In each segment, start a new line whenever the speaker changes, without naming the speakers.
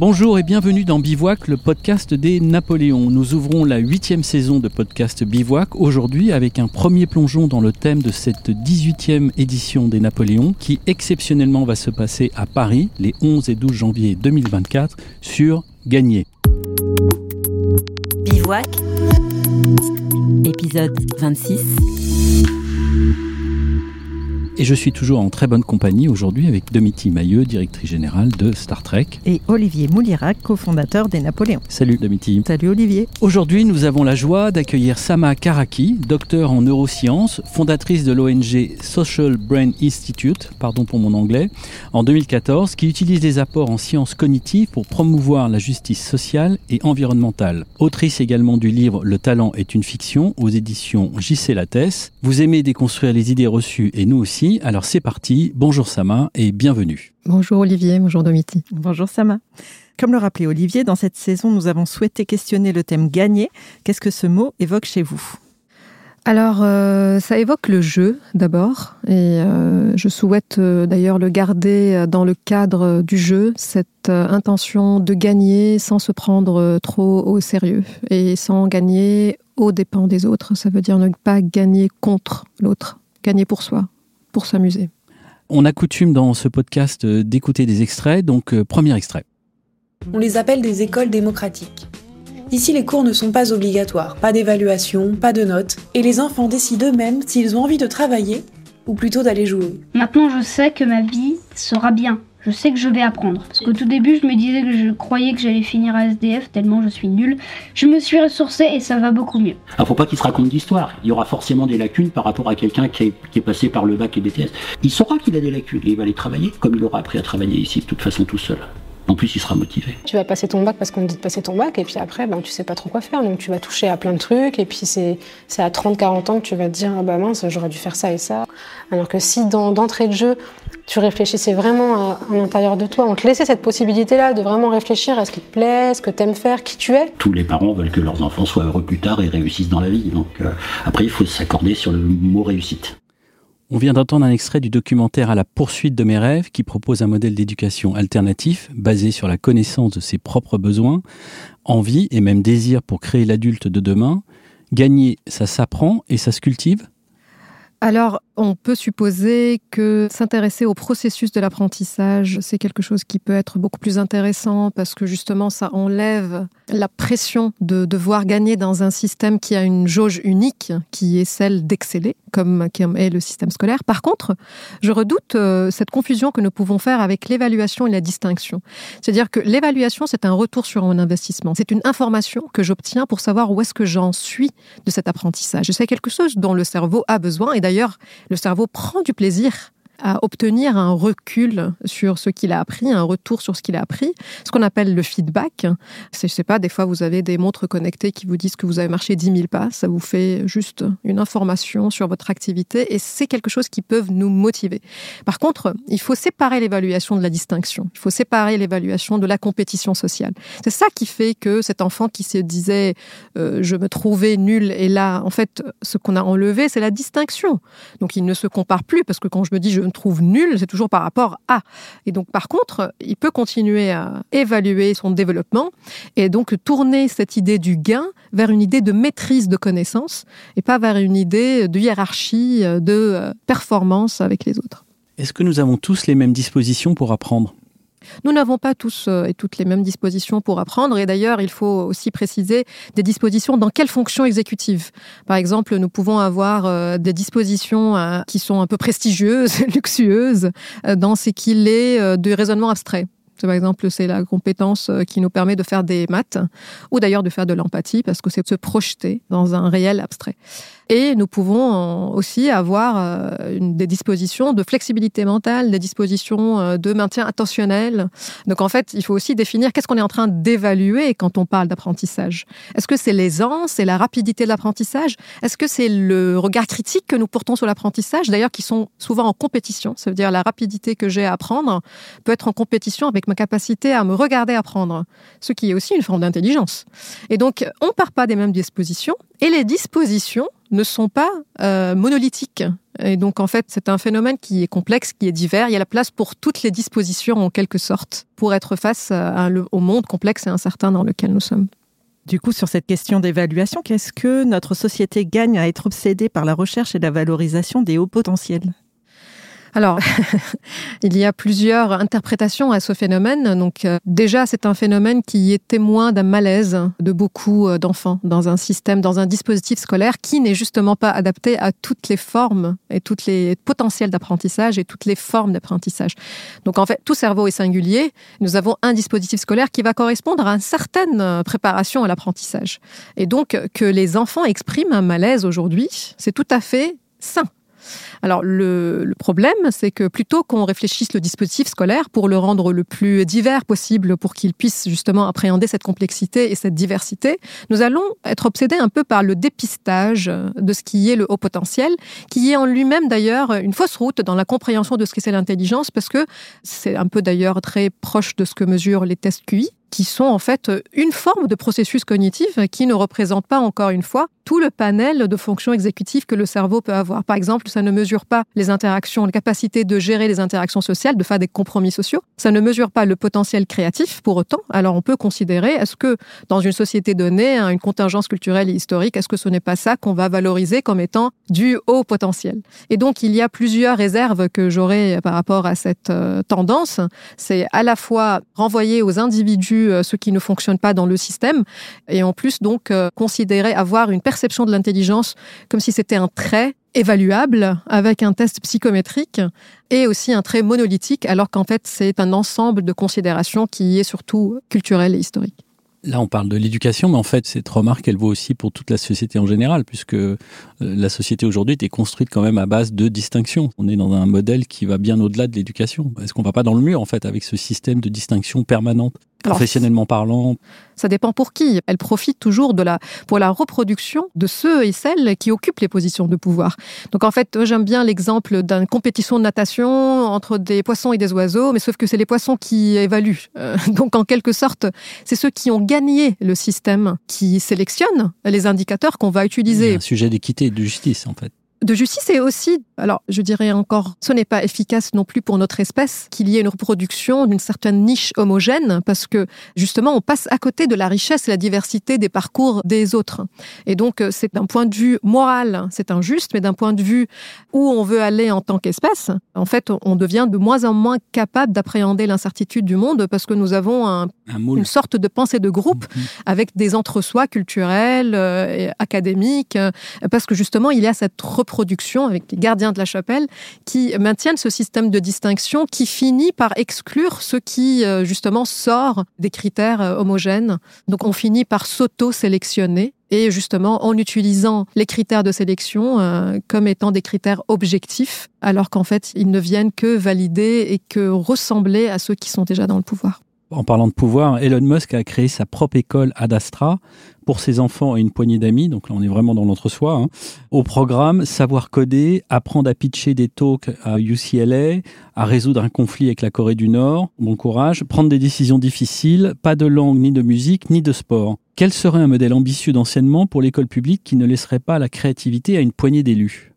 Bonjour et bienvenue dans Bivouac, le podcast des Napoléons. Nous ouvrons la huitième saison de podcast Bivouac aujourd'hui avec un premier plongeon dans le thème de cette 18e édition des Napoléons qui exceptionnellement va se passer à Paris les 11 et 12 janvier 2024 sur Gagné.
Bivouac, épisode 26.
Et je suis toujours en très bonne compagnie aujourd'hui avec Domiti Mailleux, directrice générale de Star Trek.
Et Olivier Moulirac, cofondateur des Napoléons.
Salut Domiti.
Salut Olivier.
Aujourd'hui, nous avons la joie d'accueillir Sama Karaki, docteur en neurosciences, fondatrice de l'ONG Social Brain Institute, pardon pour mon anglais, en 2014, qui utilise des apports en sciences cognitives pour promouvoir la justice sociale et environnementale. Autrice également du livre Le talent est une fiction aux éditions JC Lattès. Vous aimez déconstruire les idées reçues et nous aussi. Alors c'est parti, bonjour Sama et bienvenue.
Bonjour Olivier, bonjour Domiti.
Bonjour Sama. Comme le rappelait Olivier, dans cette saison, nous avons souhaité questionner le thème gagner. Qu'est-ce que ce mot évoque chez vous?
Alors, euh, ça évoque le jeu d'abord, et euh, je souhaite euh, d'ailleurs le garder dans le cadre du jeu, cette intention de gagner sans se prendre trop au sérieux et sans gagner aux dépens des autres. Ça veut dire ne pas gagner contre l'autre, gagner pour soi, pour s'amuser.
On a coutume dans ce podcast euh, d'écouter des extraits, donc euh, premier extrait.
On les appelle des écoles démocratiques. Ici, les cours ne sont pas obligatoires, pas d'évaluation, pas de notes, et les enfants décident eux-mêmes s'ils ont envie de travailler ou plutôt d'aller jouer.
Maintenant, je sais que ma vie sera bien je sais que je vais apprendre. Parce qu'au tout début, je me disais que je croyais que j'allais finir à SDF tellement je suis nul. Je me suis ressourcée et ça va beaucoup mieux.
Ne faut pas qu'il se raconte d'histoire. Il y aura forcément des lacunes par rapport à quelqu'un qui, est, passé par le bac et BTS. Il saura qu'il a des lacunes et il va les travailler comme il aura appris à travailler ici de toute façon tout seul. En plus, il sera motivé.
Tu vas passer ton bac parce qu'on te dit de passer ton bac, et puis après, ben, tu sais pas trop quoi faire. Donc, tu vas toucher à plein de trucs, et puis c'est à 30-40 ans que tu vas te dire Ah bah mince, j'aurais dû faire ça et ça. Alors que si d'entrée de jeu, tu réfléchissais vraiment à, l'intérieur de toi, on te laissait cette possibilité-là de vraiment réfléchir à ce qui te plaît, ce que tu aimes faire, qui tu es.
Tous les parents veulent que leurs enfants soient heureux plus tard et réussissent dans la vie. Donc, euh, après, il faut s'accorder sur le mot réussite.
On vient d'entendre un extrait du documentaire À la poursuite de mes rêves qui propose un modèle d'éducation alternatif basé sur la connaissance de ses propres besoins, envie et même désir pour créer l'adulte de demain. Gagner, ça s'apprend et ça se cultive?
Alors, on peut supposer que s'intéresser au processus de l'apprentissage, c'est quelque chose qui peut être beaucoup plus intéressant parce que justement, ça enlève la pression de devoir gagner dans un système qui a une jauge unique, qui est celle d'exceller, comme, est le système scolaire. Par contre, je redoute euh, cette confusion que nous pouvons faire avec l'évaluation et la distinction. C'est-à-dire que l'évaluation, c'est un retour sur un investissement. C'est une information que j'obtiens pour savoir où est-ce que j'en suis de cet apprentissage. C'est quelque chose dont le cerveau a besoin et d'ailleurs, le cerveau prend du plaisir à obtenir un recul sur ce qu'il a appris, un retour sur ce qu'il a appris, ce qu'on appelle le feedback. Je sais pas, des fois vous avez des montres connectées qui vous disent que vous avez marché 10 000 pas, ça vous fait juste une information sur votre activité et c'est quelque chose qui peut nous motiver. Par contre, il faut séparer l'évaluation de la distinction, il faut séparer l'évaluation de la compétition sociale. C'est ça qui fait que cet enfant qui se disait euh, je me trouvais nul et là, en fait, ce qu'on a enlevé, c'est la distinction. Donc il ne se compare plus parce que quand je me dis je trouve nul, c'est toujours par rapport à. Et donc, par contre, il peut continuer à évaluer son développement et donc tourner cette idée du gain vers une idée de maîtrise de connaissances et pas vers une idée de hiérarchie, de euh, performance avec les autres.
Est-ce que nous avons tous les mêmes dispositions pour apprendre?
Nous n'avons pas tous euh, et toutes les mêmes dispositions pour apprendre et d'ailleurs il faut aussi préciser des dispositions dans quelles fonctions exécutives. Par exemple, nous pouvons avoir euh, des dispositions euh, qui sont un peu prestigieuses, luxueuses, dans ce qu'il est du raisonnement abstrait. Par exemple, c'est la compétence qui nous permet de faire des maths ou d'ailleurs de faire de l'empathie parce que c'est de se projeter dans un réel abstrait. Et nous pouvons aussi avoir euh, des dispositions de flexibilité mentale, des dispositions euh, de maintien attentionnel. Donc en fait, il faut aussi définir qu'est-ce qu'on est en train d'évaluer quand on parle d'apprentissage. Est-ce que c'est l'aisance et la rapidité de l'apprentissage? Est-ce que c'est le regard critique que nous portons sur l'apprentissage, d'ailleurs qui sont souvent en compétition Ça veut dire la rapidité que j'ai à apprendre peut être en compétition avec ma capacité à me regarder apprendre, ce qui est aussi une forme d'intelligence. Et donc, on part pas des mêmes dispositions, et les dispositions ne sont pas euh, monolithiques. Et donc, en fait, c'est un phénomène qui est complexe, qui est divers. Il y a la place pour toutes les dispositions, en quelque sorte, pour être face au monde complexe et incertain dans lequel nous sommes.
Du coup, sur cette question d'évaluation, qu'est-ce que notre société gagne à être obsédée par la recherche et la valorisation des hauts potentiels?
Alors, il y a plusieurs interprétations à ce phénomène. Donc, euh, déjà, c'est un phénomène qui est témoin d'un malaise de beaucoup euh, d'enfants dans un système, dans un dispositif scolaire qui n'est justement pas adapté à toutes les formes et toutes les potentiels d'apprentissage et toutes les formes d'apprentissage. Donc, en fait, tout cerveau est singulier. Nous avons un dispositif scolaire qui va correspondre à une certaine euh, préparation à l'apprentissage. Et donc, que les enfants expriment un malaise aujourd'hui, c'est tout à fait sain. Alors le, problème, c'est que plutôt qu'on réfléchisse le dispositif scolaire pour le rendre le plus divers possible, pour qu'il puisse justement appréhender cette complexité et cette diversité, nous allons être obsédés un peu par le dépistage de ce qui est le haut potentiel, qui est en lui-même d'ailleurs une fausse route dans la compréhension de ce que c'est l'intelligence, parce que c'est un peu d'ailleurs très proche de ce que mesurent les tests QI qui sont en fait une forme de processus cognitif qui ne représente pas encore une fois tout le panel de fonctions exécutives que le cerveau peut avoir. Par exemple, ça ne mesure pas les interactions, la capacité de gérer les interactions sociales, de faire des compromis sociaux. Ça ne mesure pas le potentiel créatif pour autant. Alors on peut considérer, est-ce que dans une société donnée, hein, une contingence culturelle et historique, est-ce que ce n'est pas ça qu'on va valoriser comme étant du haut potentiel? Et donc il y a plusieurs réserves que j'aurais par rapport à cette euh, tendance. C'est à la fois renvoyer aux individus euh, ce qui ne fonctionne pas dans le système, et en plus donc euh, considérer avoir une perception de l'intelligence comme si c'était un trait évaluable avec un test psychométrique et aussi un trait monolithique, alors qu'en fait c'est un ensemble de considérations qui est surtout culturel et historique.
Là, on parle de l'éducation, mais en fait, cette remarque, elle vaut aussi pour toute la société en général, puisque euh, la société aujourd'hui est construite quand même à base de distinction. On est dans un modèle qui va bien au-delà de l'éducation. Est-ce qu'on va pas dans le mur, en fait, avec ce système de distinction permanente? Professionnellement parlant
Ça dépend pour qui. Elle profite toujours de la, pour la reproduction de ceux et celles qui occupent les positions de pouvoir. Donc en fait, j'aime bien l'exemple d'une compétition de natation entre des poissons et des oiseaux, mais sauf que c'est les poissons qui évaluent. Euh, donc en quelque sorte, c'est ceux qui ont gagné le système qui sélectionnent les indicateurs qu'on va utiliser.
un sujet d'équité et de justice en fait
de justice et aussi, alors je dirais encore, ce n'est pas efficace non plus pour notre espèce qu'il y ait une reproduction d'une certaine niche homogène parce que justement on passe à côté de la richesse et la diversité des parcours des autres. Et donc euh, c'est d'un point de vue moral, c'est injuste, mais d'un point de vue où on veut aller en tant qu'espèce, en fait on devient de moins en moins capable d'appréhender l'incertitude du monde parce que nous avons un, une sorte de pensée de groupe mm-hmm. avec des entre-soi culturels, euh, et académiques, euh, parce que justement il y a cette production avec les gardiens de la chapelle qui maintiennent ce système de distinction qui finit par exclure ce qui euh, justement sort des critères euh, homogènes. Donc on finit par s'auto-sélectionner et justement en utilisant les critères de sélection euh, comme étant des critères objectifs, alors qu'en fait ils ne viennent que valider et que ressembler à ceux qui sont déjà dans le pouvoir.
En parlant de pouvoir, Elon Musk a créé sa propre école Ad Astra pour ses enfants et une poignée d'amis. Donc là, on est vraiment dans l'entre-soi. Hein. Au programme, savoir coder, apprendre à pitcher des talks à UCLA, à résoudre un conflit avec la Corée du Nord. Bon courage. Prendre des décisions difficiles. Pas de langue, ni de musique, ni de sport. Quel serait un modèle ambitieux d'enseignement pour l'école publique qui ne laisserait pas la créativité à une poignée d'élus?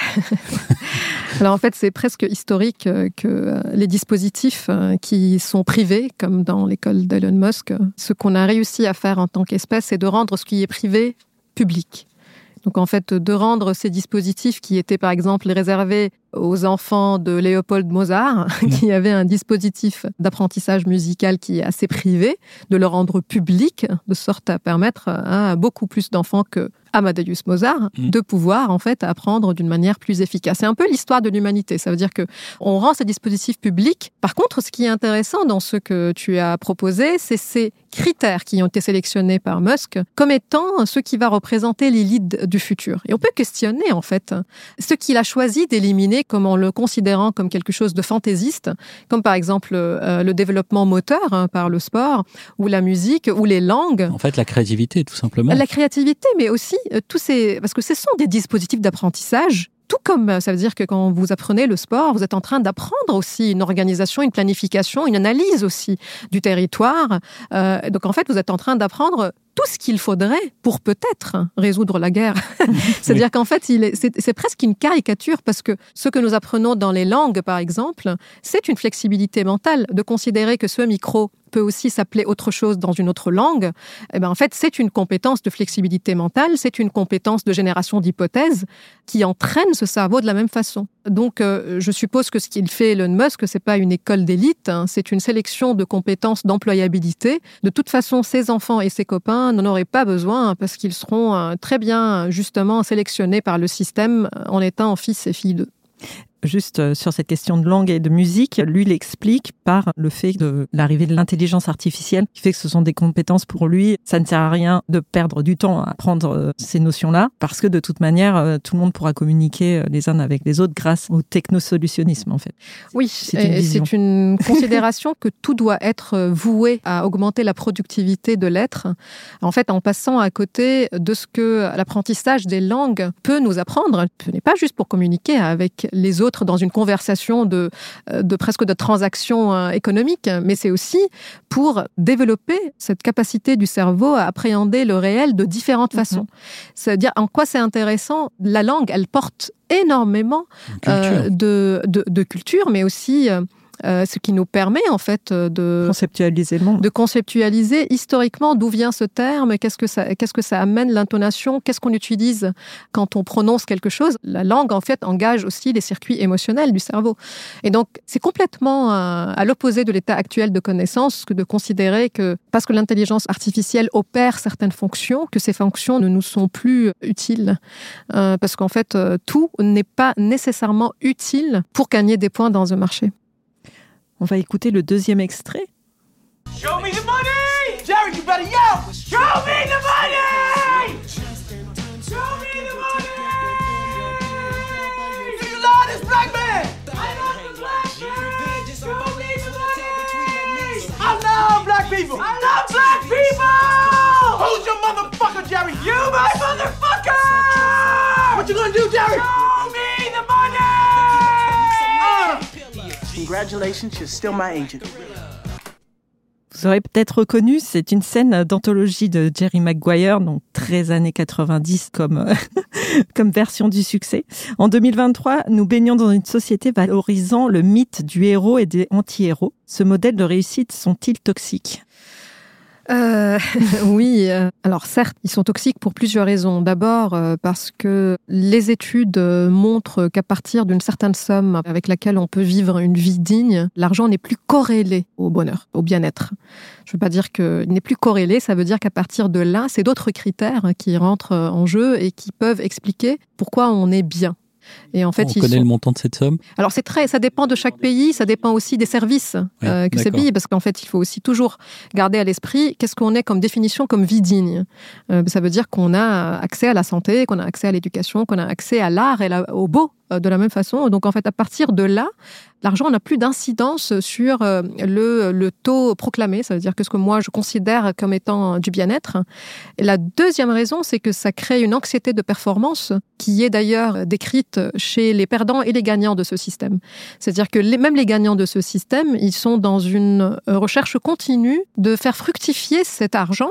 Alors en fait, c'est presque historique euh, que euh, les dispositifs euh, qui sont privés, comme dans l'école d'Elon Musk, ce qu'on a réussi à faire en tant qu'espèce, c'est de rendre ce qui est privé public. Donc en fait, de rendre ces dispositifs qui étaient par exemple réservés aux enfants de Léopold Mozart, qui avait un dispositif d'apprentissage musical qui est assez privé, de le rendre public, de sorte à permettre à beaucoup plus d'enfants que Amadeus Mozart, mm. de pouvoir en fait apprendre d'une manière plus efficace. C'est un peu l'histoire de l'humanité. Ça veut dire que on rend ces dispositifs publics. Par contre, ce qui est intéressant dans ce que tu as proposé, c'est ces critères qui ont été sélectionnés par Musk comme étant ce qui va représenter les leads du futur. Et on peut questionner en fait ce qu'il a choisi d'éliminer comme en le considérant comme quelque chose de fantaisiste, comme par exemple euh, le développement moteur hein, par le sport ou la musique ou les langues.
En fait, la créativité, tout simplement.
La créativité, mais aussi euh, tous ces... Parce que ce sont des dispositifs d'apprentissage tout comme euh, ça veut dire que quand vous apprenez le sport, vous êtes en train d'apprendre aussi une organisation, une planification, une analyse aussi du territoire. Euh, donc en fait, vous êtes en train d'apprendre tout ce qu'il faudrait pour peut-être résoudre la guerre. C'est-à-dire qu'en fait, c'est presque une caricature parce que ce que nous apprenons dans les langues, par exemple, c'est une flexibilité mentale de considérer que ce micro peut aussi s'appeler autre chose dans une autre langue, eh ben en fait, c'est une compétence de flexibilité mentale, c'est une compétence de génération d'hypothèses qui entraîne ce cerveau de la même façon. Donc, euh, je suppose que ce qu'il fait Elon Musk, c'est pas une école d'élite, hein, c'est une sélection de compétences d'employabilité. De toute façon, ses enfants et ses copains n'en auraient pas besoin parce qu'ils seront euh, très bien, justement, sélectionnés par le système en étant fils et filles d'eux
juste euh, sur cette question de langue et de musique, lui l'explique par le fait de l'arrivée de l'intelligence artificielle, qui fait que ce sont des compétences pour lui. Ça ne sert à rien de perdre du temps à apprendre euh, ces notions-là, parce que de toute manière, euh, tout le monde pourra communiquer les uns avec les autres grâce au technosolutionnisme, en fait.
Oui, c'est une, une considération que tout doit être voué à augmenter la productivité de l'être. En fait, en passant à côté de ce que l'apprentissage des langues peut nous apprendre, ce n'est pas juste pour communiquer avec les autres dans une conversation de, euh, de presque de transaction euh, économique, mais c'est aussi pour développer cette capacité du cerveau à appréhender le réel de différentes mhm. façons. C'est-à-dire en quoi c'est intéressant, la langue, elle porte énormément euh, de, de, de, culture, mais aussi euh, ce qui nous permet en fait euh, de
conceptualiser le monde.
de conceptualiser historiquement d'où vient ce terme, qu'est-ce que ça, qu'est-ce que ça amène l'intonation, qu'est-ce qu'on utilise quand on prononce quelque chose. La langue en fait engage aussi les circuits émotionnels du cerveau, et donc c'est complètement euh, à l'opposé de l'état actuel de connaissance que de considérer que parce que l'intelligence artificielle opère certaines fonctions, que ces fonctions ne nous sont plus utiles, parce qu'en fait tout n'est pas nécessairement utile pour gagner des points dans un marché.
On va écouter le deuxième extrait. Show me the money! Jerry, you better yell! Show me the money! Show me the money! Do you love this black man? I love black! I love black people! I love black people! Who's your motherfucker, Jerry? You my motherfucker! What you gonna do, Jerry? Vous aurez peut-être reconnu, c'est une scène d'anthologie de Jerry Maguire, donc 13 années 90 comme, comme version du succès. En 2023, nous baignons dans une société valorisant le mythe du héros et des anti-héros. Ce modèle de réussite sont-ils toxiques?
Euh, oui, euh, alors certes, ils sont toxiques pour plusieurs raisons. D'abord euh, parce que les études montrent qu'à partir d'une certaine somme avec laquelle on peut vivre une vie digne, l'argent n'est plus corrélé au bonheur, au bien-être. Je ne veux pas dire qu'il n'est plus corrélé, ça veut dire qu'à partir de là, c'est d'autres critères qui rentrent en jeu et qui peuvent expliquer pourquoi on est bien.
Et en fait, on connaît le montant de cette somme.
Alors c'est très, ça dépend de chaque pays, ça dépend aussi des services euh, que ces pays, parce qu'en fait, il faut aussi toujours garder à l'esprit qu'est-ce qu'on est comme définition comme vie digne. Euh, ça veut dire qu'on a accès à la santé, qu'on a accès à l'éducation, qu'on a accès à l'art et au beau de la même façon. Donc en fait, à partir de là, l'argent n'a plus d'incidence sur euh, le, le, taux proclamé. Ça veut dire que ce que moi je considère comme étant du bien-être. La deuxième raison, c'est que ça crée une anxiété de performance qui est d'ailleurs décrite chez les perdants et les gagnants de ce système. C'est-à-dire que même les gagnants de ce système, ils sont dans une recherche continue de faire fructifier cet argent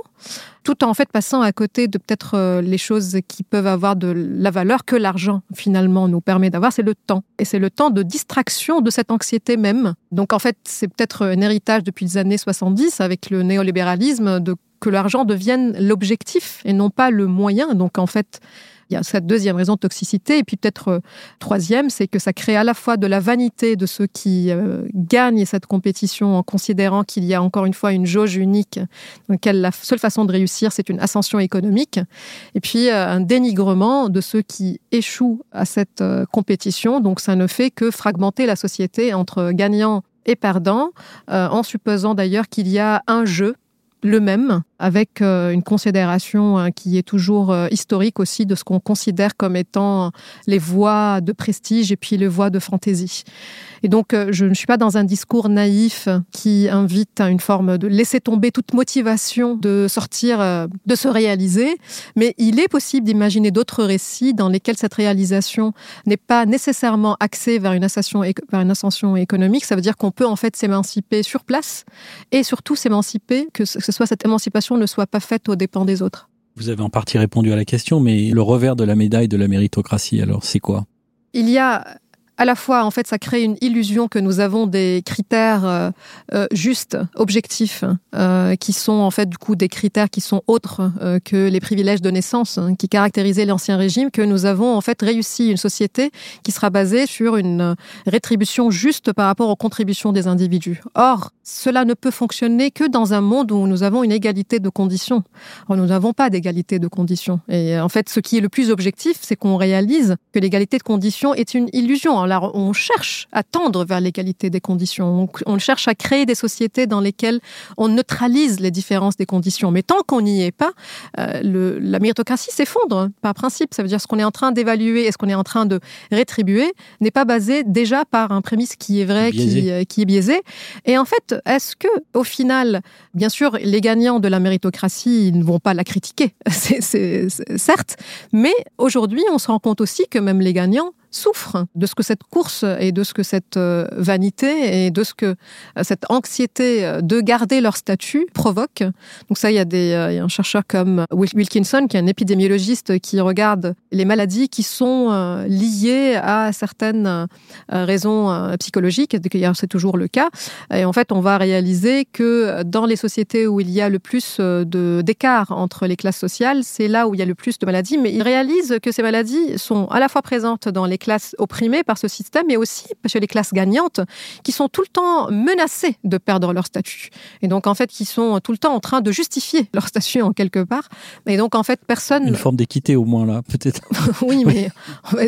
tout en fait passant à côté de peut-être euh, les choses qui peuvent avoir de la valeur que l'argent finalement nous permet d'avoir, c'est le temps. Et c'est le temps de distraction de cette anxiété même. Donc en fait, c'est peut-être un héritage depuis les années 70 avec le néolibéralisme de que l'argent devienne l'objectif et non pas le moyen. Donc en fait, il y a cette deuxième raison de toxicité. Et puis peut-être euh, troisième, c'est que ça crée à la fois de la vanité de ceux qui euh, gagnent cette compétition en considérant qu'il y a encore une fois une jauge unique dans laquelle la seule façon de réussir, c'est une ascension économique. Et puis euh, un dénigrement de ceux qui échouent à cette compétition. Donc ça ne fait que fragmenter la société entre gagnants et perdants, en supposant d'ailleurs qu'il y a un jeu le même, avec euh, une considération hein, qui est toujours euh, historique aussi de ce qu'on considère comme étant les voies de prestige et puis les voies de fantaisie. Et donc, euh, je ne suis pas dans un discours naïf qui invite à une forme de laisser tomber toute motivation de sortir, de se réaliser, mais il est possible d'imaginer d'autres récits dans lesquels cette réalisation n'est pas nécessairement axée vers une ascension, vers une ascension économique. Ça veut dire qu'on peut en fait s'émanciper sur place et surtout s'émanciper, que ce soit cette émancipation ne soit pas faite aux dépens des autres.
Vous avez en partie répondu à la question, mais le revers de la médaille de la méritocratie, alors, c'est quoi?
Il y a à la fois, en fait, ça crée une illusion que nous avons des critères euh, euh, justes, objectifs, euh, qui sont en fait du coup des critères qui sont autres que les privilèges de naissance hein, qui caractérisaient l'ancien régime, que nous avons en fait réussi une société qui sera basée sur une rétribution juste par rapport aux contributions des individus. Or, cela ne peut fonctionner que dans un monde où nous avons une égalité de conditions. Or, nous n'avons pas d'égalité de conditions. Et en fait, ce qui est le plus objectif, c'est qu'on réalise que l'égalité de conditions est une illusion on cherche à tendre vers l'égalité des conditions. On, cherche à créer des sociétés dans lesquelles on neutralise les différences des conditions. Mais tant qu'on n'y est pas, euh, la méritocratie s'effondre hein, par principe. Ça veut dire ce qu'on est en train d'évaluer et ce qu'on est en train de rétribuer n'est pas basé déjà par un prémisse qui est vrai, qui, euh, qui, est biaisé. Et en fait, est-ce que au final, bien sûr, les gagnants de la méritocratie ne vont pas la critiquer, c'est certes, mais aujourd'hui, on se rend compte aussi que même les gagnants souffrent de ce que cette course et de ce que cette euh, vanité et de ce que euh, cette anxiété euh, de garder leur statut provoque. Donc ça, il y a, des, il y a un chercheur comme Wilkinson, qui est un épidémiologiste, qui regarde les maladies qui sont liées à certaines raisons psychologiques. C'est toujours le cas. Et en fait, on va réaliser que dans les sociétés où il y a le plus d'écart entre les classes sociales, c'est là où il y a le plus de maladies. Mais il réalise que ces maladies sont à la fois présentes dans les classes opprimées par ce système, mais aussi chez les classes gagnantes, qui sont tout le temps menacées de perdre leur statut. Et donc, en fait, qui sont tout le temps en train de justifier leur statut en quelque part. Et donc, en fait, personne...
Une forme d'équité au moins, là, peut-être.
oui, mais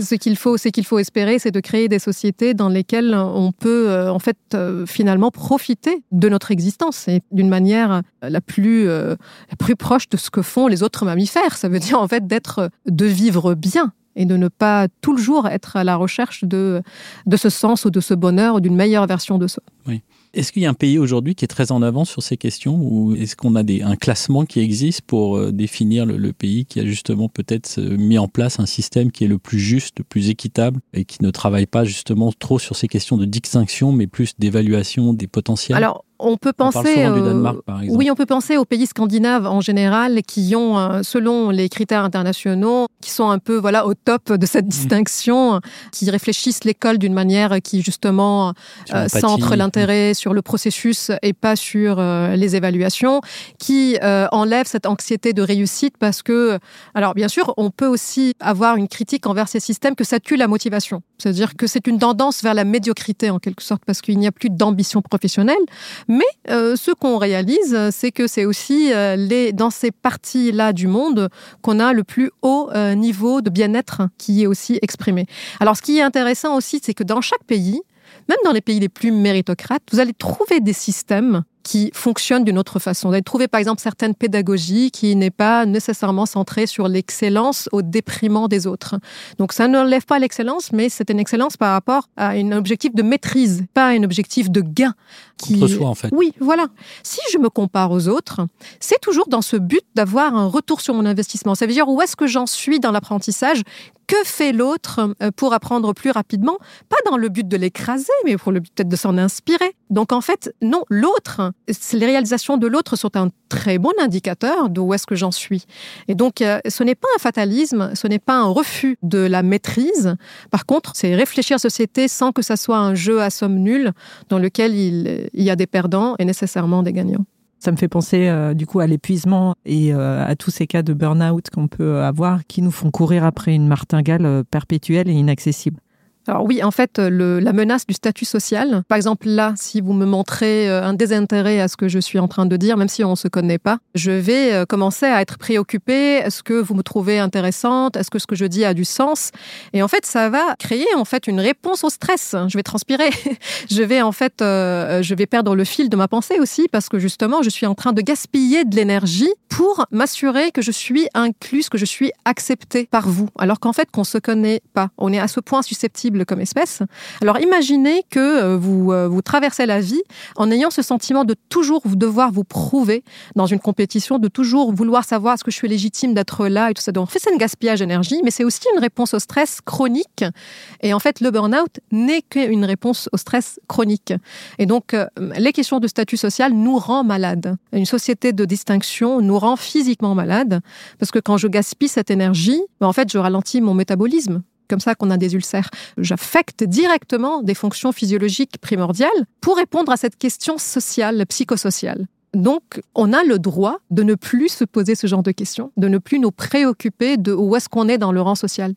ce qu'il faut, c'est qu'il faut espérer, c'est de créer des sociétés dans lesquelles on peut, euh, en fait, euh, finalement, profiter de notre existence et d'une manière la plus, euh, la plus proche de ce que font les autres mammifères. Ça veut dire, en fait, d'être, de vivre bien et de ne pas tout le jour être à la recherche de, de ce sens ou de ce bonheur ou d'une meilleure version de soi.
Oui. Est-ce qu'il y a un pays aujourd'hui qui est très en avance sur ces questions ou est-ce qu'on a des, un classement qui existe pour euh, définir le, le pays qui a justement peut-être euh, mis en place un système qui est le plus juste, le plus équitable et qui ne travaille pas justement trop sur ces questions de distinction mais plus d'évaluation des potentiels?
Alors, on peut penser,
on Danemark, par exemple.
oui, on peut penser aux pays scandinaves en général qui ont, euh, selon les critères internationaux, qui sont un peu voilà au top de cette mmh. distinction, qui réfléchissent l'école d'une manière qui justement euh, centre l'intérêt sur le processus et pas sur euh, les évaluations, qui euh, enlève cette anxiété de réussite parce que, alors bien sûr, on peut aussi avoir une critique envers ces systèmes que ça tue la motivation, c'est-à-dire que c'est une tendance vers la médiocrité en quelque sorte parce qu'il n'y a plus d'ambition professionnelle mais euh, ce qu'on réalise, c'est que c'est aussi euh, les, dans ces parties-là du monde qu'on a le plus haut euh, niveau de bien-être qui est aussi exprimé. Alors ce qui est intéressant aussi, c'est que dans chaque pays, même dans les pays les plus méritocrates, vous allez trouver des systèmes qui fonctionnent d'une autre façon. Vous allez trouver par exemple certaines pédagogies qui n'est pas nécessairement centrée sur l'excellence au déprimant des autres. Donc ça n'enlève pas l'excellence, mais c'est une excellence par rapport à un objectif de maîtrise, pas un objectif de gain.
Qui... Contre soi en fait.
Oui, voilà. Si je me compare aux autres, c'est toujours dans ce but d'avoir un retour sur mon investissement. Ça veut dire où est-ce que j'en suis dans l'apprentissage que fait l'autre euh, pour apprendre plus rapidement? Pas dans le but de l'écraser, mais pour le but peut-être de s'en inspirer. Donc en fait, non, l'autre, les réalisations de l'autre sont un très bon indicateur d'où est-ce que j'en suis. Et donc euh, ce n'est pas un fatalisme, ce n'est pas un refus de la maîtrise. Par contre, c'est réfléchir société sans que ça soit un jeu à somme nulle dans lequel il y a des perdants et nécessairement des gagnants.
Ça me fait penser euh, du coup à l'épuisement et euh, à tous ces cas de burn-out qu'on peut avoir qui nous font courir après une martingale euh, perpétuelle et inaccessible.
Alors oui, en fait, la menace du statut social, par exemple là, si vous me montrez euh, un désintérêt à ce que je suis en train de dire, même si on ne se connaît pas, je vais euh, commencer à être préoccupée. Est-ce que vous me trouvez intéressante? Est-ce que ce que je dis a du sens? Et en fait, ça va créer en fait une réponse au stress. Je vais transpirer. je vais en fait, euh, je vais perdre le fil de ma pensée aussi parce que justement, je suis en train de gaspiller de l'énergie pour m'assurer que je suis incluse, que je suis acceptée par vous, alors qu'en fait, qu'on se connaît pas. On est à ce point susceptible comme espèce. Alors imaginez que euh, vous, euh, vous traversez la vie en ayant ce sentiment de toujours devoir vous prouver dans une compétition, de toujours vouloir savoir est-ce que je suis légitime d'être là et tout ça. Donc en fait, c'est un gaspillage d'énergie, mais c'est aussi une réponse au stress chronique. Et en fait, le burn-out n'est qu'une réponse au stress chronique. Et donc, euh, les questions de statut social nous rend malades. Une société de distinction nous rend physiquement malades parce que quand je gaspille cette énergie, ben, en fait, je ralentis mon métabolisme comme ça qu'on a des ulcères. J'affecte directement des fonctions physiologiques primordiales pour répondre à cette question sociale, psychosociale. Donc, on a le droit de ne plus se poser ce genre de questions, de ne plus nous préoccuper de où est-ce qu'on est dans le rang social.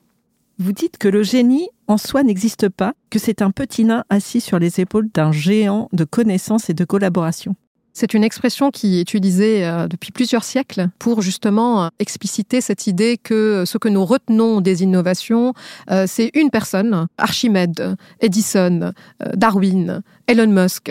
Vous dites que le génie en soi n'existe pas, que c'est un petit nain assis sur les épaules d'un géant de connaissances et de collaboration.
C'est une expression qui est utilisée euh, depuis plusieurs siècles pour justement euh, expliciter cette idée que ce que nous retenons des innovations, euh, c'est une personne, Archimède, Edison, Darwin, Elon Musk.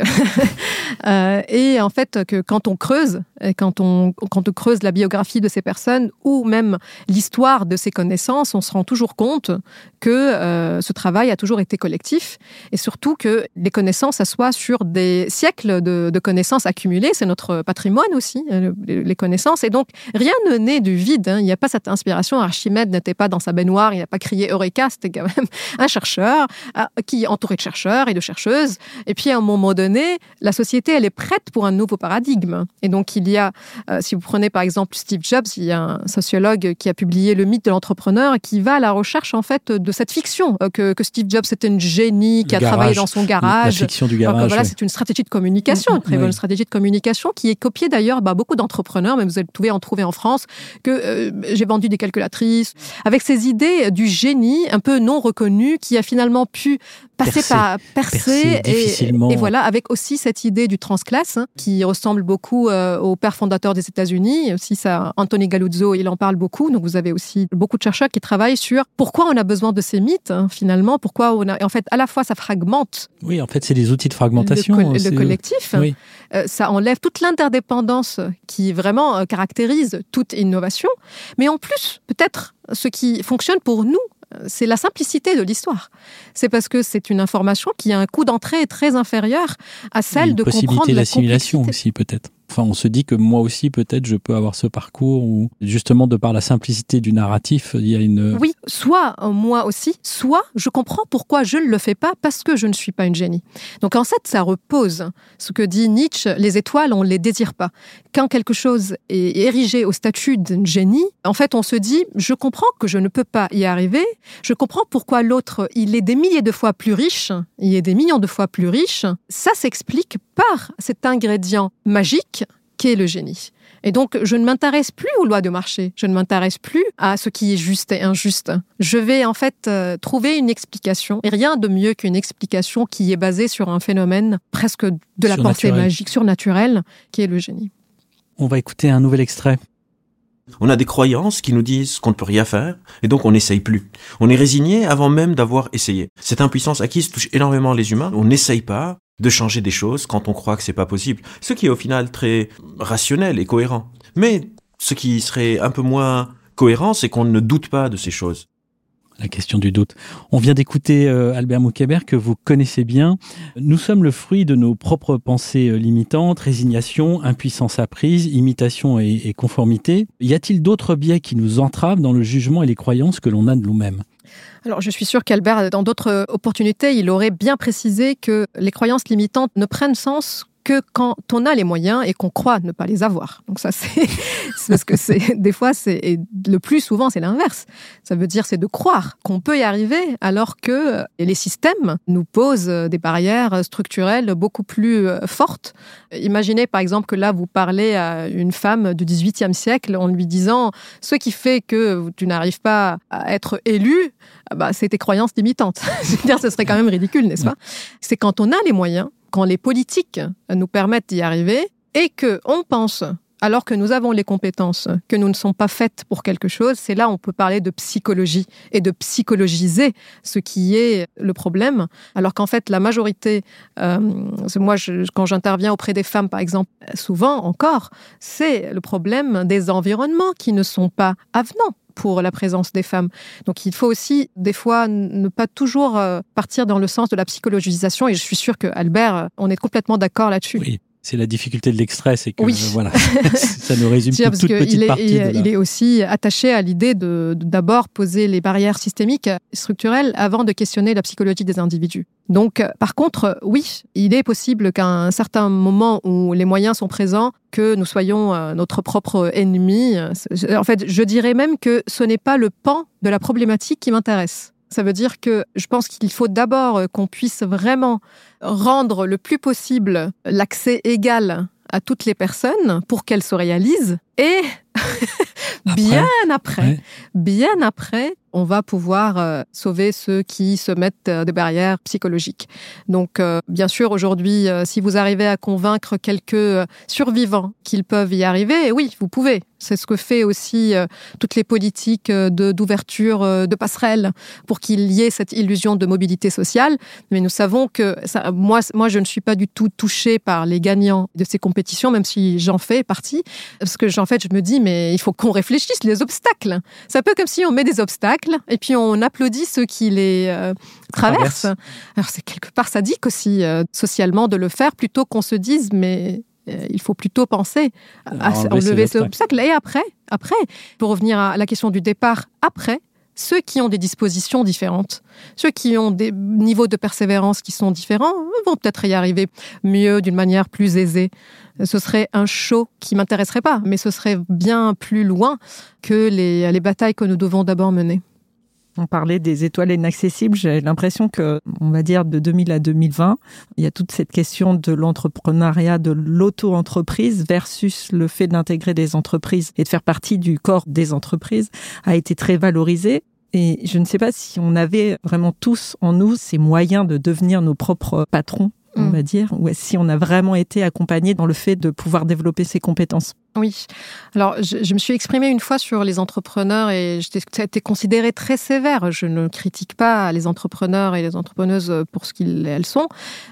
et en fait, que quand on creuse, quand on, creuse la biographie de ces personnes ou même l'histoire de ces connaissances, on se rend toujours compte que ce travail a toujours été collectif et surtout que les connaissances s'assoient sur des siècles de connaissances accumulées c'est notre patrimoine aussi, euh, les connaissances. Et donc, rien ne naît du vide. Hein. Il n'y a pas cette inspiration. Archimède n'était pas dans sa baignoire, il n'a pas crié Eureka, c'était quand même un chercheur euh, qui est entouré de chercheurs et de chercheuses. Et puis, à un moment donné, la société, elle est prête pour un nouveau paradigme. Et donc, il y a, euh, si vous prenez par exemple Steve Jobs, il y a un sociologue qui a publié Le mythe de l'entrepreneur qui va à la recherche, en fait, de cette fiction, que, Steve Jobs était un génie qui a travaillé dans son garage. La
fiction du garage.
voilà, c'est une stratégie de communication, une très bonne stratégie de communication communication qui est copiée d'ailleurs par beaucoup d'entrepreneurs, mais vous pouvez en trouver en France, que euh, j'ai vendu des calculatrices, avec ces idées du génie un peu non reconnu qui a finalement pu passer par percer, et, et, voilà avec aussi cette idée du transclasse hein, qui ressemble beaucoup euh, au père fondateur des États-Unis. Aussi ça Anthony Galuzzo il en parle beaucoup. Donc vous avez aussi beaucoup de chercheurs qui travaillent sur pourquoi on a besoin de ces mythes hein, finalement. Pourquoi on a en fait à la fois ça fragmente
oui en fait c'est des outils de fragmentation
le, le collectif. Oui. euh, ça enlève toute l'interdépendance qui vraiment euh, caractérise toute innovation. Mais en plus peut-être ce qui fonctionne pour nous c'est la simplicité de l'histoire. C'est parce que c'est une information qui a un coût d'entrée très inférieur à celle de comprendre
la d'assimilation aussi peut-être. Enfin, on se dit que moi aussi, peut-être, je peux avoir ce parcours où, justement, de par la simplicité du narratif, il y a une...
Oui, soit euh, moi aussi, soit je comprends pourquoi je ne le fais pas parce que je ne suis pas une génie. Donc, en fait, ça repose ce que dit Nietzsche, les étoiles, on ne les désire pas. Quand quelque chose est érigé au statut d'un génie, en fait, on se dit, je comprends que je ne peux pas y arriver, je comprends pourquoi l'autre, il est des milliers de fois plus riche, il est des millions de fois plus riche. Ça s'explique par cet ingrédient magique qu'est le génie. Et donc, je ne m'intéresse plus aux lois de marché, je ne m'intéresse plus à ce qui est juste et injuste. Je vais en fait euh, trouver une explication, et rien de mieux qu'une explication qui est basée sur un phénomène presque de la pensée magique, surnaturelle, qui est le génie.
On va écouter un nouvel extrait.
On a des croyances qui nous disent qu'on ne peut rien faire, et donc on n'essaye plus. On est résigné avant même d'avoir essayé. Cette impuissance acquise touche énormément les humains. On n'essaye pas, de changer des choses quand on croit que c'est pas possible. Ce qui est au final très rationnel et cohérent. Mais ce qui serait un peu moins cohérent, c'est qu'on ne doute pas de ces choses.
La question du doute. On vient d'écouter euh, Albert Moukébert que vous connaissez bien. Nous sommes le fruit de nos propres pensées euh, limitantes, résignation, impuissance apprise, imitation et, et conformité. Y a-t-il d'autres biais qui nous entravent dans le jugement et les croyances que l'on a de nous-mêmes?
Alors, je suis sûre qu'Albert, dans d'autres opportunités, il aurait bien précisé que les croyances limitantes ne prennent sens que quand on a les moyens et qu'on croit ne pas les avoir. Donc ça, c'est parce que c'est des fois, c'est le plus souvent, c'est l'inverse. Ça veut dire c'est de croire qu'on peut y arriver alors que les systèmes nous posent des barrières structurelles beaucoup plus euh, fortes. Imaginez par exemple que là, vous parlez à une femme du 18e siècle en lui disant ce qui fait que tu n'arrives pas à être élu, bah, c'est tes croyances limitantes. Je veux dire, ce serait quand même ridicule, n'est-ce pas? C'est quand on a les moyens quand les politiques nous permettent d'y arriver et que on pense alors que nous avons les compétences, que nous ne sommes pas faites pour quelque chose, c'est là on peut parler de psychologie et de psychologiser ce qui est le problème. Alors qu'en fait, la majorité, euh, moi, quand j'interviens auprès des femmes, par exemple, souvent encore, c'est le problème des environnements qui ne sont pas avenants pour la présence des femmes. Donc il faut aussi des fois ne pas toujours euh, partir dans le sens de la psychologisation et je suis sûre que Albert, on est complètement d'accord là-dessus.
Oui. C'est la difficulté de l'extrait, c'est que
Oui.
euh, voilà, ça nous résume toute,
parce
toute petite
il est,
partie.
il,
de la-
il est aussi attaché à l'idée de d'abord poser les barrières systémiques structurelles avant de questionner la psychologie des individus. Donc, euh, par contre, oui, il est possible qu'à un certain moment où les moyens sont présents, que nous soyons euh, notre propre ennemi. En fait, je dirais même que ce n'est pas le pan de la problématique qui m'intéresse. Ça veut dire que je pense qu'il faut d'abord euh, qu'on puisse vraiment rendre le plus possible l'accès égal à toutes les personnes pour qu'elles se réalisent. Et bien après,
Ouais.
bien après, on va pouvoir euh, sauver ceux qui se mettent euh, des barrières psychologiques. Donc, euh, bien sûr, aujourd'hui, si vous arrivez à convaincre quelques survivants qu'ils peuvent y arriver, oui, vous pouvez. C'est ce que fait aussi euh, toutes les politiques euh, de d'ouverture euh, de passerelles pour qu'il y ait cette illusion de mobilité sociale. Mais nous savons que ça, moi, moi, je ne suis pas du tout touchée par les gagnants de ces compétitions, même si j'en fais partie, parce que en fait, je me dis, mais il faut qu'on réfléchisse les obstacles. C'est un peu comme si on met des obstacles et puis on applaudit ceux qui les euh, traversent. Alors c'est quelque part sadique aussi euh, socialement de le faire plutôt qu'on se dise, mais euh, il faut plutôt penser à,
enlever obstacles.
obstacles. Et après, après, pour revenir à la question du départ, après, ceux qui ont des dispositions différentes, ceux qui ont des niveaux de persévérance qui sont différents, vont peut-être y arriver mieux, d'une manière plus aisée. Ce serait un show qui m'intéresserait pas, mais ce serait bien plus loin que les, les batailles que nous devons d'abord mener.
On parlait des étoiles inaccessibles. J'ai l'impression que, on va dire, de 2000 à 2020, il y a toute cette question de l'entrepreneuriat, de l'auto-entreprise versus le fait d'intégrer des entreprises et de faire partie du corps des entreprises a été très valorisé. Et je ne sais pas si on avait vraiment tous en nous ces moyens de devenir nos propres patrons, on
Mm.
va dire, ou si on a vraiment été accompagné dans le fait de pouvoir développer ces compétences.
Oui. Alors, je, me suis exprimée une fois sur les entrepreneurs et j'étais- ça a été considéré très sévère. Je ne critique pas les entrepreneurs et les entrepreneuses pour ce qu'elles sont.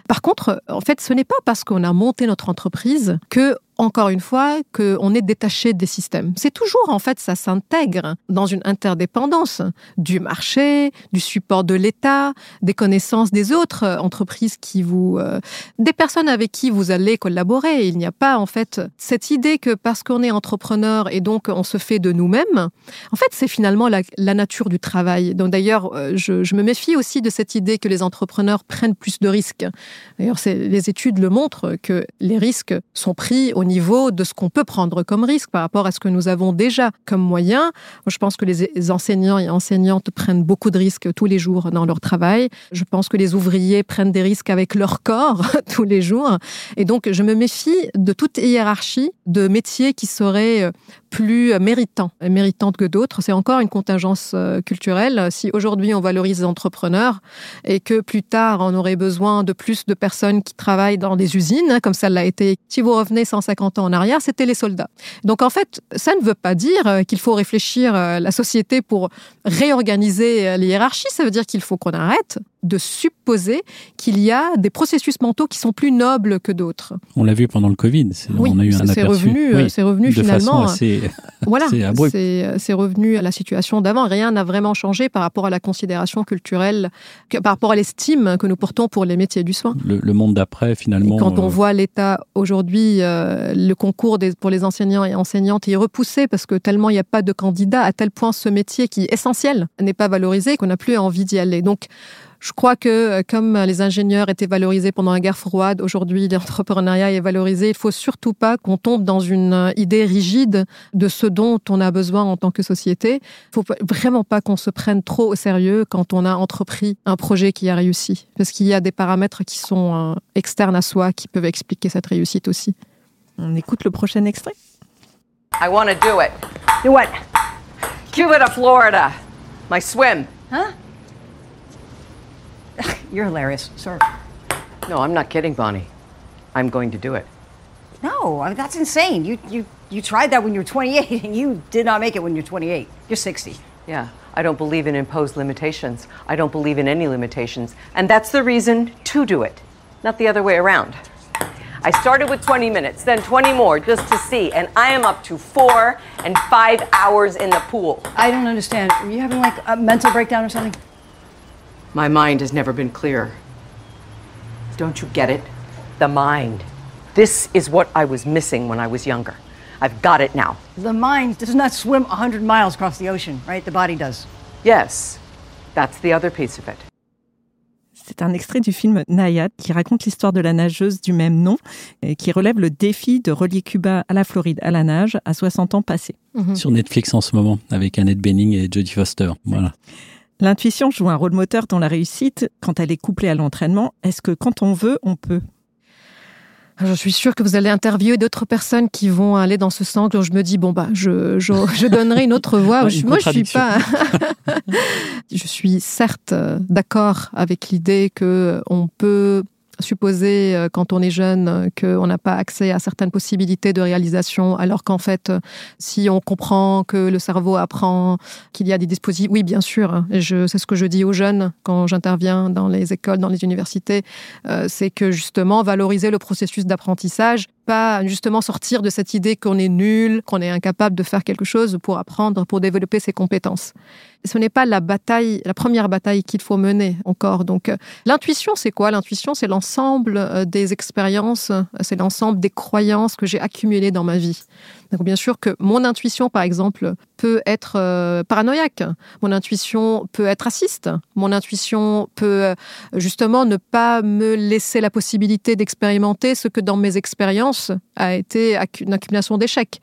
Par contre, en fait, ce n'est pas parce qu'on a monté notre entreprise que encore une fois, qu'on est détaché des systèmes. C'est toujours, en fait, ça s'intègre dans une interdépendance du marché, du support de l'État, des connaissances des autres entreprises qui vous, euh, des personnes avec qui vous allez collaborer. Il n'y a pas, en fait, cette idée que parce qu'on est entrepreneur et donc on se fait de nous-mêmes, en fait, c'est finalement la, nature du travail. Donc d'ailleurs, euh, je, me méfie aussi de cette idée que les entrepreneurs prennent plus de risques. D'ailleurs, les études le montrent que les risques sont pris au niveau de ce qu'on peut prendre comme risque par rapport à ce que nous avons déjà comme moyen. Je pense que les enseignants et enseignantes prennent beaucoup de risques tous les jours dans leur travail. Je pense que les ouvriers prennent des risques avec leur corps tous les jours. Et donc, je me méfie de toute hiérarchie de métiers qui seraient euh, plus méritants, méritantes que d'autres. C'est encore une contingence euh, culturelle. Si aujourd'hui on valorise les entrepreneurs et que plus tard on aurait besoin de plus de personnes qui travaillent dans des usines, hein, comme ça l'a été. Si vous revenez 150 ans en arrière, c'était les soldats. Donc en fait, ça ne veut pas dire euh, qu'il faut réfléchir euh, la société pour réorganiser euh, les hiérarchies. Ça veut dire qu'il faut qu'on arrête de supposer qu'il y a des processus mentaux qui sont plus nobles que d'autres.
On l'a vu pendant le Covid.
Oui,
on a eu un aperçu.
revenu, euh,
Oui,
c'est revenu
de
finalement.
façon assez.
Voilà,
C'est abrupt.
c'est revenu à la situation d'avant. Rien n'a vraiment changé par rapport à la considération culturelle, que- par rapport à l'estime que nous portons pour les métiers du soin.
Le, le monde d'après,
Et
finalement.
quand on
euh,
voit l'État aujourd'hui, euh, le concours des- pour les enseignants et enseignantes est repoussé parce que tellement il n'y a pas de candidats, à tel point ce métier qui est essentiel n'est pas valorisé qu'on n'a plus envie d'y aller. Donc, je crois que euh, comme les ingénieurs étaient valorisés pendant la guerre froide, aujourd'hui l'entrepreneuriat est valorisé. Il faut surtout pas qu'on tombe dans une euh, idée rigide de ce dont on a besoin en tant que société. Il faut vraiment pas qu'on se prenne trop au sérieux quand on a entrepris un projet qui a réussi, parce qu'il y a des paramètres qui sont euh, externes à soi qui peuvent expliquer cette réussite aussi.
On écoute le prochain extrait.
I want to do it.
Do what?
Cuba to Florida. My swim.
You're hilarious. Sorry.
No, I'm not kidding, Bonnie. I'm going to do it.
No, I mean, that's insane. You, you, you tried that when you were 28, and you did not make it when you're 28. You're 60.
Yeah, I don't believe in imposed limitations. I don't believe in any limitations. And that's the reason to do it, not the other way around. I started with 20 minutes, then 20 more just to see, and I am up to four and five hours in the pool.
I don't understand. Are you having like a mental breakdown or something?
My mind has never been clearer. Don't you get it? The mind. This is what I was missing when I was younger. I've got it now.
The mind does not swim 100 miles across the ocean, right? The body does.
Yes, that's the other piece of it.
C'est un extrait du film Nayad qui raconte l'histoire de la nageuse du même nom et qui relève le défi de relier Cuba à la Floride à la nage à 60 ans passés.
Sur Netflix en ce moment, avec Annette Bening et Jodie Foster. Voilà.
L'intuition joue un rôle moteur dans la réussite quand elle est couplée à l'entraînement. Est-ce que quand on veut, on peut?
Je suis sûre que vous allez interviewer d'autres personnes qui vont aller dans ce sens. Donc je me dis bon bah je je, je donnerai une autre voix.
Une
Moi je suis pas. je suis certes euh, d'accord avec l'idée que on peut supposer euh, quand on est jeune euh, qu'on n'a pas accès à certaines possibilités de réalisation, alors qu'en fait, euh, si on comprend que le cerveau apprend, qu'il y a des dispositifs, oui, bien sûr, hein, je, c'est ce que je dis aux jeunes quand j'interviens dans les écoles, dans les universités, c'est que justement valoriser le processus d'apprentissage, pas justement sortir de cette idée qu'on est nul, qu'on est incapable de faire quelque chose pour apprendre, pour développer ses compétences. Ce n'est pas la bataille, la première bataille qu'il faut mener encore. Donc, euh, l'intuition, c'est quoi? L'intuition, c'est l'ensemble euh, des expériences, euh, c'est l'ensemble des croyances que j'ai accumulées dans ma vie. Donc, bien sûr que mon intuition, par exemple, peut être euh, paranoïaque. Mon intuition peut être raciste. Mon intuition peut euh, justement ne pas me laisser la possibilité d'expérimenter ce que dans mes expériences a été une accumulation d'échecs.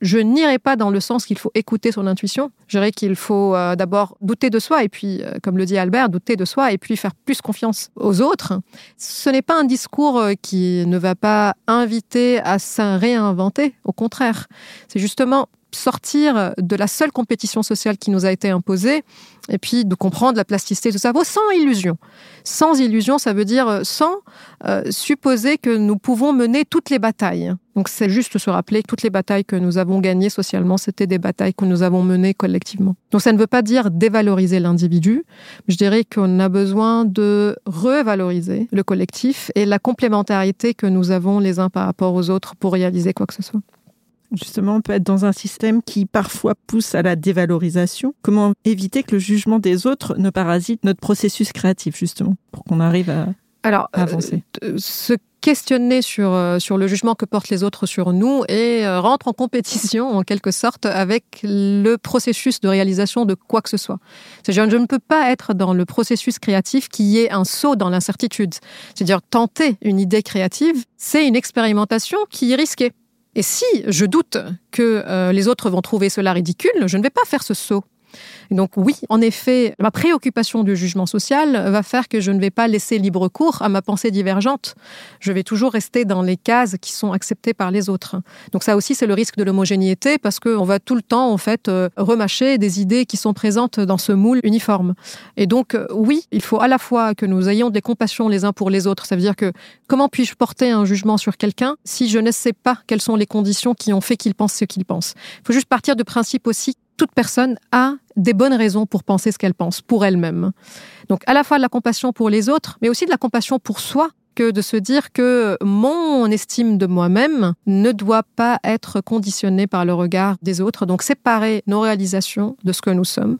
Je n'irai pas dans le sens qu'il faut écouter son intuition. Je dirais qu'il faut euh, d'abord douter de soi et puis, euh, comme le dit Albert, douter de soi et puis faire plus confiance aux autres. Ce n'est pas un discours euh, qui ne va pas inviter à se réinventer. Au contraire, c'est justement sortir de la seule compétition sociale qui nous a été imposée et puis de comprendre la plasticité de cerveau sans illusion. Sans illusion, ça veut dire euh, sans euh, supposer que nous pouvons mener toutes les batailles. Donc c'est juste se rappeler que toutes les batailles que nous avons gagnées socialement, c'était des batailles que nous avons menées collectivement. Donc ça ne veut pas dire dévaloriser l'individu. Je dirais qu'on a besoin de revaloriser le collectif et la complémentarité que nous avons les uns par rapport aux autres pour réaliser quoi que ce soit.
Justement, on peut être dans un système qui parfois pousse à la dévalorisation. Comment éviter que le jugement des autres ne parasite notre processus créatif, justement, pour qu'on arrive à
Alors, euh,
avancer?
euh, se questionner sur, euh, sur le jugement que portent les autres sur nous et euh, rentre en compétition, en quelque sorte, avec le processus de réalisation de quoi que ce soit. C'est-à-dire, je ne peux pas être dans le processus créatif qui est un saut dans l'incertitude. C'est-à-dire, tenter une idée créative, c'est une expérimentation qui est risquée. Et si je doute que euh, les autres vont trouver cela ridicule, je ne vais pas faire ce saut. Donc oui, en effet, ma préoccupation du jugement social va faire que je ne vais pas laisser libre cours à ma pensée divergente. Je vais toujours rester dans les cases qui sont acceptées par les autres. Donc ça aussi, c'est le risque de l'homogénéité parce qu'on va tout le temps, en fait, euh, remâcher des idées qui sont présentes dans ce moule uniforme. Et donc, euh, oui, il faut à la fois que nous ayons des compassions les uns pour les autres. Ça veut dire que comment puis-je porter un jugement sur quelqu'un si je ne sais pas quelles sont les conditions qui ont fait qu'il pense ce qu'il pense? Il faut juste partir du principe aussi toute personne a des bonnes raisons pour penser ce qu'elle pense, pour elle-même. Donc à la fois de la compassion pour les autres, mais aussi de la compassion pour soi, que de se dire que mon estime de moi-même ne doit pas être conditionnée par le regard des autres. Donc séparer nos réalisations de ce que nous sommes.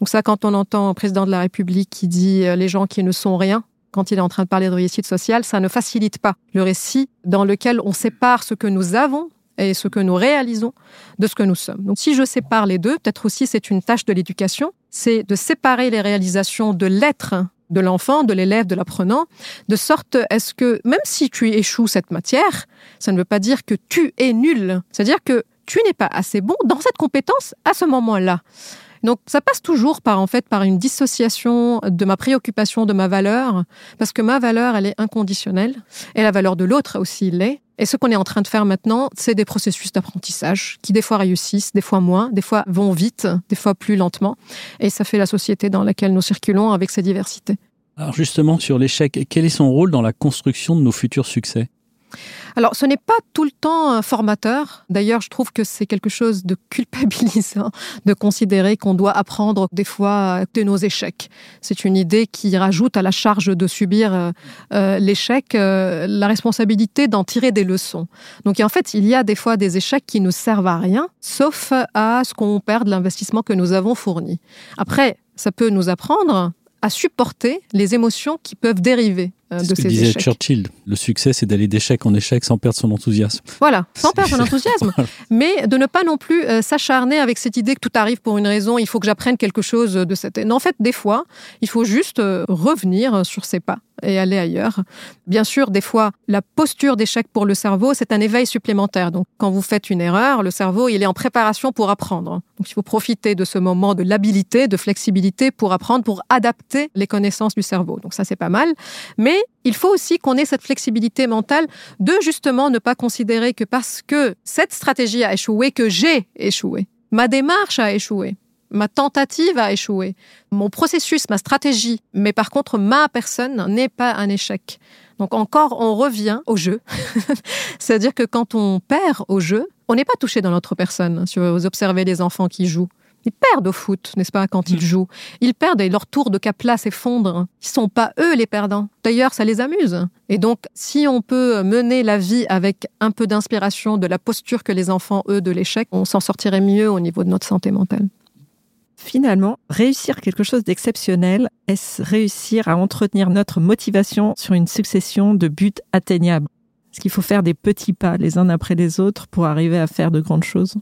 Donc ça, quand on entend un président de la République qui dit euh, les gens qui ne sont rien, quand il est en train de parler de réussite sociale, ça ne facilite pas le récit dans lequel on sépare ce que nous avons et ce que nous réalisons de ce que nous sommes. Donc si je sépare les deux, peut-être aussi c'est une tâche de l'éducation, c'est de séparer les réalisations de l'être de l'enfant, de l'élève, de l'apprenant, de sorte est-ce que même si tu échoues cette matière, ça ne veut pas dire que tu es nul, c'est-à-dire que tu n'es pas assez bon dans cette compétence à ce moment-là. Donc ça passe toujours par en fait par une dissociation de ma préoccupation de ma valeur parce que ma valeur elle est inconditionnelle et la valeur de l'autre aussi l'est. Et ce qu'on est en train de faire maintenant, c'est des processus d'apprentissage qui des fois réussissent, des fois moins, des fois vont vite, des fois plus lentement et ça fait la société dans laquelle nous circulons avec ses diversités.
Alors justement, sur l'échec, quel est son rôle dans la construction de nos futurs succès?
Alors, ce n'est pas tout le temps un formateur. D'ailleurs, je trouve que c'est quelque chose de culpabilisant de considérer qu'on doit apprendre des fois de nos échecs. C'est une idée qui rajoute à la charge de subir euh, euh, l'échec euh, la responsabilité d'en tirer des leçons. Donc, en fait, il y a des fois des échecs qui ne servent à rien, sauf à ce qu'on perd l'investissement que nous avons fourni. Après, ça peut nous apprendre à supporter les émotions qui peuvent dériver euh, de
Ce que disait
échecs.
Churchill, le succès, c'est d'aller d'échec en échec sans perdre son enthousiasme.
Voilà, sans perdre son enthousiasme, mais de ne pas non plus euh, s'acharner avec cette idée que tout arrive pour une raison, il faut que j'apprenne quelque chose de cette... Non, en fait, des fois, il faut juste euh, revenir sur ses pas et aller ailleurs. Bien sûr, des fois, la posture d'échec pour le cerveau, c'est un éveil supplémentaire. Donc, quand vous faites une erreur, le cerveau, il est en préparation pour apprendre. Donc, il faut profiter de ce moment de l'habilité, de flexibilité pour apprendre, pour adapter les connaissances du cerveau. Donc, ça, c'est pas mal. Mais il faut aussi qu'on ait cette flexibilité mentale de justement ne pas considérer que parce que cette stratégie a échoué, que j'ai échoué. Ma démarche a échoué. Ma tentative a échoué. Mon processus, ma stratégie, mais par contre, ma personne n'est pas un échec. Donc encore, on revient au jeu. C'est-à-dire que quand on perd au jeu, on n'est pas touché dans notre personne. Si vous observez les enfants qui jouent, ils perdent au foot, n'est-ce pas, quand ils jouent? Ils perdent et leur tour de capla s'effondre. Ils sont pas eux les perdants. D'ailleurs, ça les amuse. Et donc, si on peut mener la vie avec un peu d'inspiration de la posture que les enfants, eux, de l'échec, on s'en sortirait mieux au niveau de notre santé mentale.
Finalement, réussir quelque chose d'exceptionnel, est-ce réussir à entretenir notre motivation sur une succession de buts atteignables? Est-ce qu'il faut faire des petits pas les uns après les autres pour arriver à faire de grandes choses?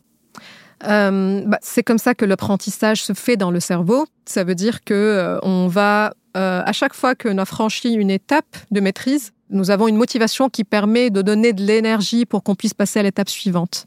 Euh, bah, c'est comme ça que l'apprentissage se fait dans le cerveau. Ça veut dire que euh, on va euh, à chaque fois qu'on a franchi une étape de maîtrise, nous avons une motivation qui permet de donner de l'énergie pour qu'on puisse passer à l'étape suivante.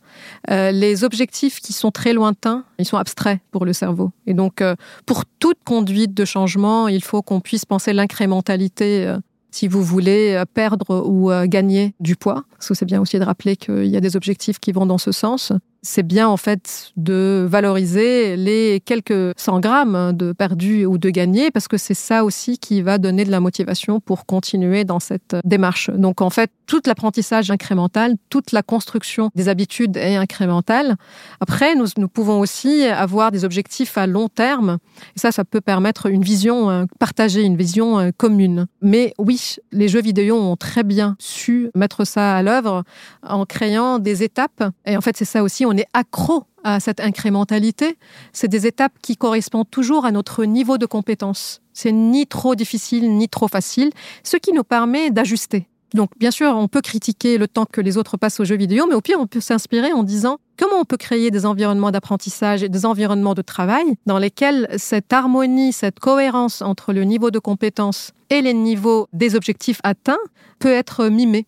Euh, les objectifs qui sont très lointains, ils sont abstraits pour le cerveau. Et donc, euh, pour toute conduite de changement, il faut qu'on puisse penser l'incrémentalité. euh, si vous voulez euh, perdre ou euh, gagner du poids, parce que c'est bien aussi de rappeler qu'il y a des objectifs qui vont dans ce sens, c'est bien en fait de valoriser les quelques 100 grammes de perdu ou de gagné, parce que c'est ça aussi qui va donner de la motivation pour continuer dans cette démarche. Donc en fait, tout l'apprentissage incrémental, toute la construction des habitudes est incrémentale. Après, nous, nous pouvons aussi avoir des objectifs à long terme, et ça, ça peut permettre une vision euh, partagée, une vision euh, commune. Mais oui, les jeux vidéo ont très bien su mettre ça à l'œuvre en créant des étapes. Et en fait, c'est ça aussi, on est accro à cette incrémentalité. C'est des étapes qui correspondent toujours à notre niveau de compétence. C'est ni trop difficile, ni trop facile, ce qui nous permet d'ajuster. Donc, bien sûr, on peut critiquer le temps que les autres passent aux jeux vidéo, mais au pire, on peut s'inspirer en disant comment on peut créer des environnements d'apprentissage et des environnements de travail dans lesquels cette harmonie, cette cohérence entre le niveau de compétence et les niveaux des objectifs atteints peut être mimée.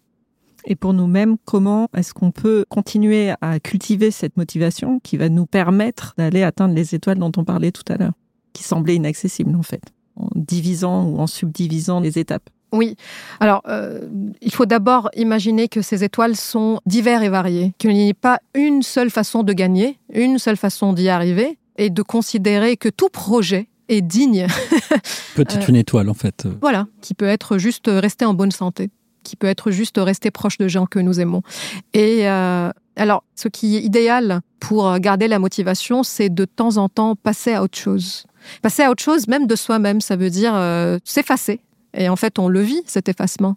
Et pour nous-mêmes, comment est-ce qu'on peut continuer à cultiver cette motivation qui va nous permettre d'aller atteindre les étoiles dont on parlait tout à l'heure, qui semblaient inaccessibles en fait, en divisant ou en subdivisant les étapes?
Oui. Alors, euh, il faut d'abord imaginer que ces étoiles sont diverses et variées, qu'il n'y ait pas une seule façon de gagner, une seule façon d'y arriver, et de considérer que tout projet est digne.
Peut-être
Euh,
une étoile, en fait.
Voilà, qui peut être juste rester en bonne santé, qui peut être juste rester proche de gens que nous aimons. Et euh, alors, ce qui est idéal pour garder la motivation, c'est de temps en temps passer à autre chose. Passer à autre chose, même de soi-même, ça veut dire euh, s'effacer. Et en fait, on le vit, cet effacement.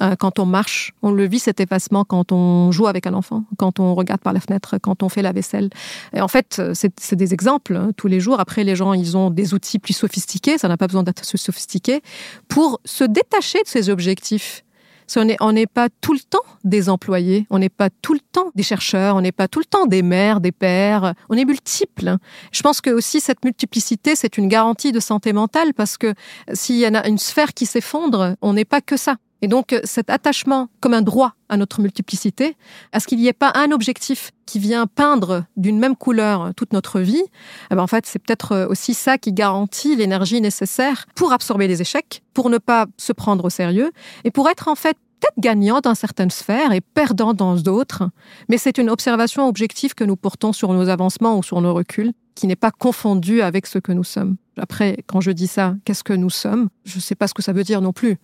Euh, quand on marche, on le vit, cet effacement, quand on joue avec un enfant, quand on regarde par la fenêtre, quand on fait la vaisselle. Et en fait, c'est des exemples hein, tous les jours. Après, les gens, ils ont des outils plus sophistiqués, ça n'a pas besoin d'être sophistiqué, pour se détacher de ces objectifs. On n'est pas tout le temps des employés, on n'est pas tout le temps des chercheurs, on n'est pas tout le temps des mères, des pères, on est multiples. Je pense que aussi cette multiplicité, c'est une garantie de santé mentale parce que s'il y en a une sphère qui s'effondre, on n'est pas que ça. Et donc cet attachement comme un droit à notre multiplicité, à ce qu'il n'y ait pas un objectif qui vient peindre d'une même couleur toute notre vie, eh ben en fait c'est peut-être aussi ça qui garantit l'énergie nécessaire pour absorber les échecs, pour ne pas se prendre au sérieux et pour être en fait peut-être gagnant dans certaines sphères et perdant dans d'autres, mais c'est une observation objective que nous portons sur nos avancements ou sur nos reculs, qui n'est pas confondue avec ce que nous sommes. Après, quand je dis ça, qu'est-ce que nous sommes? Je ne sais pas ce que ça veut dire non plus.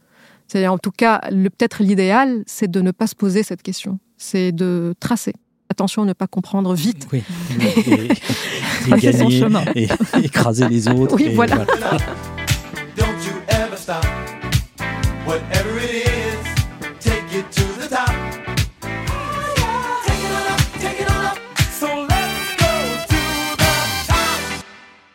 C'est en tout cas, peut-être l'idéal, c'est de ne pas se poser cette question. C'est de tracer. Attention à ne pas comprendre vite.
Oui. Et, et, gagner, son chemin. Et, écraser les autres.
Oui, voilà.
voilà.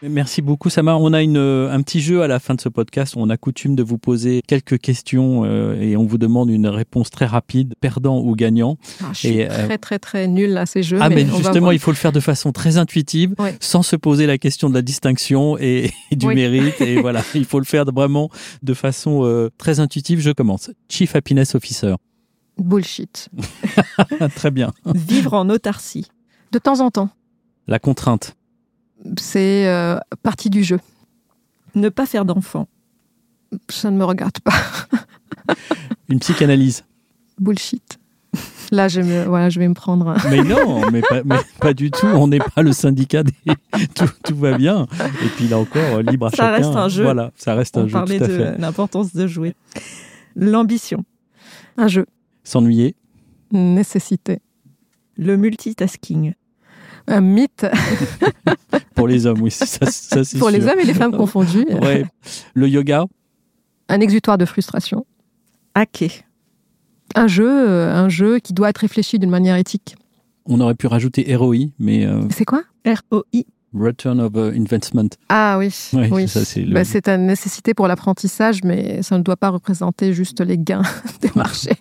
Merci beaucoup, Sama. On a une, euh, un petit jeu à la fin de ce podcast. On a coutume de vous poser quelques questions euh, et on vous demande une réponse très rapide, perdant ou gagnant.
Ah, je suis
et,
très, très, très nul à ces jeux.
Ah, mais,
mais
justement, il faut le faire de façon très intuitive,
Ouais.
sans se poser la question de la distinction et, et du
Oui.
mérite. Et voilà, il faut le faire vraiment de façon euh, très intuitive. Je commence. Chief Happiness Officer.
Bullshit.
très bien.
Vivre en autarcie.
De temps en temps.
La contrainte.
C'est euh, partie du jeu.
Ne pas faire d'enfant.
Ça ne me regarde pas.
Une psychanalyse.
Bullshit. Là, je, me, voilà, je vais me prendre. un-
Mais non, mais pas, mais pas du tout. On n'est pas le syndicat des. Tout, tout va bien. Et puis là encore, libre à
Ça
chacun.
reste un jeu.
Voilà, ça reste
On
un jeu.
parlait
Tout à
de l'importance de jouer. L'ambition.
Un jeu.
S'ennuyer.
Nécessité.
Le multitasking.
Un mythe
Pour les hommes, oui, ça, ça c'est
pour les hommes et les femmes confondus.
Ouais. Le yoga.
Un exutoire de frustration.
Hacker.
Un jeu, euh, un jeu qui doit être réfléchi d'une manière éthique.
On aurait pu rajouter ROI, mais euh,
C'est quoi?
ROI.
Return of uh, Investment.
Ah oui,
Ouais,
oui.
ça, c'est le-
Bah, c'est une nécessité pour l'apprentissage, mais ça ne doit pas représenter juste les gains des marchés.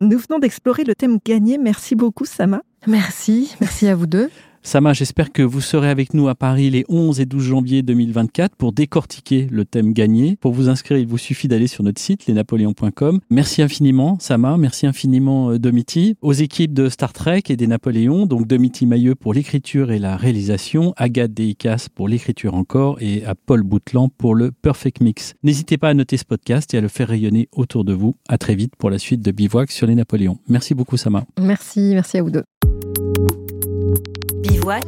Nous venons d'explorer le thème gagné. Merci beaucoup, Sama.
Merci, merci à vous deux.
Sama, j'espère que vous serez avec nous à Paris les 11 et 12 janvier 2024 pour décortiquer le thème gagné. Pour vous inscrire, il vous suffit d'aller sur notre site lesnapoléons.com. Merci infiniment Sama, merci infiniment euh, Domiti, aux équipes de Star Trek et des Napoléons, donc Domiti Mailleux pour l'écriture et la réalisation, Agathe Deicas pour l'écriture encore et à Paul Boutland pour le Perfect Mix. N'hésitez pas à noter ce podcast et à le faire rayonner autour de vous. À très vite pour la suite de Bivouac sur les Napoléons. Merci beaucoup Sama.
Merci, merci à vous deux.
Bivouac.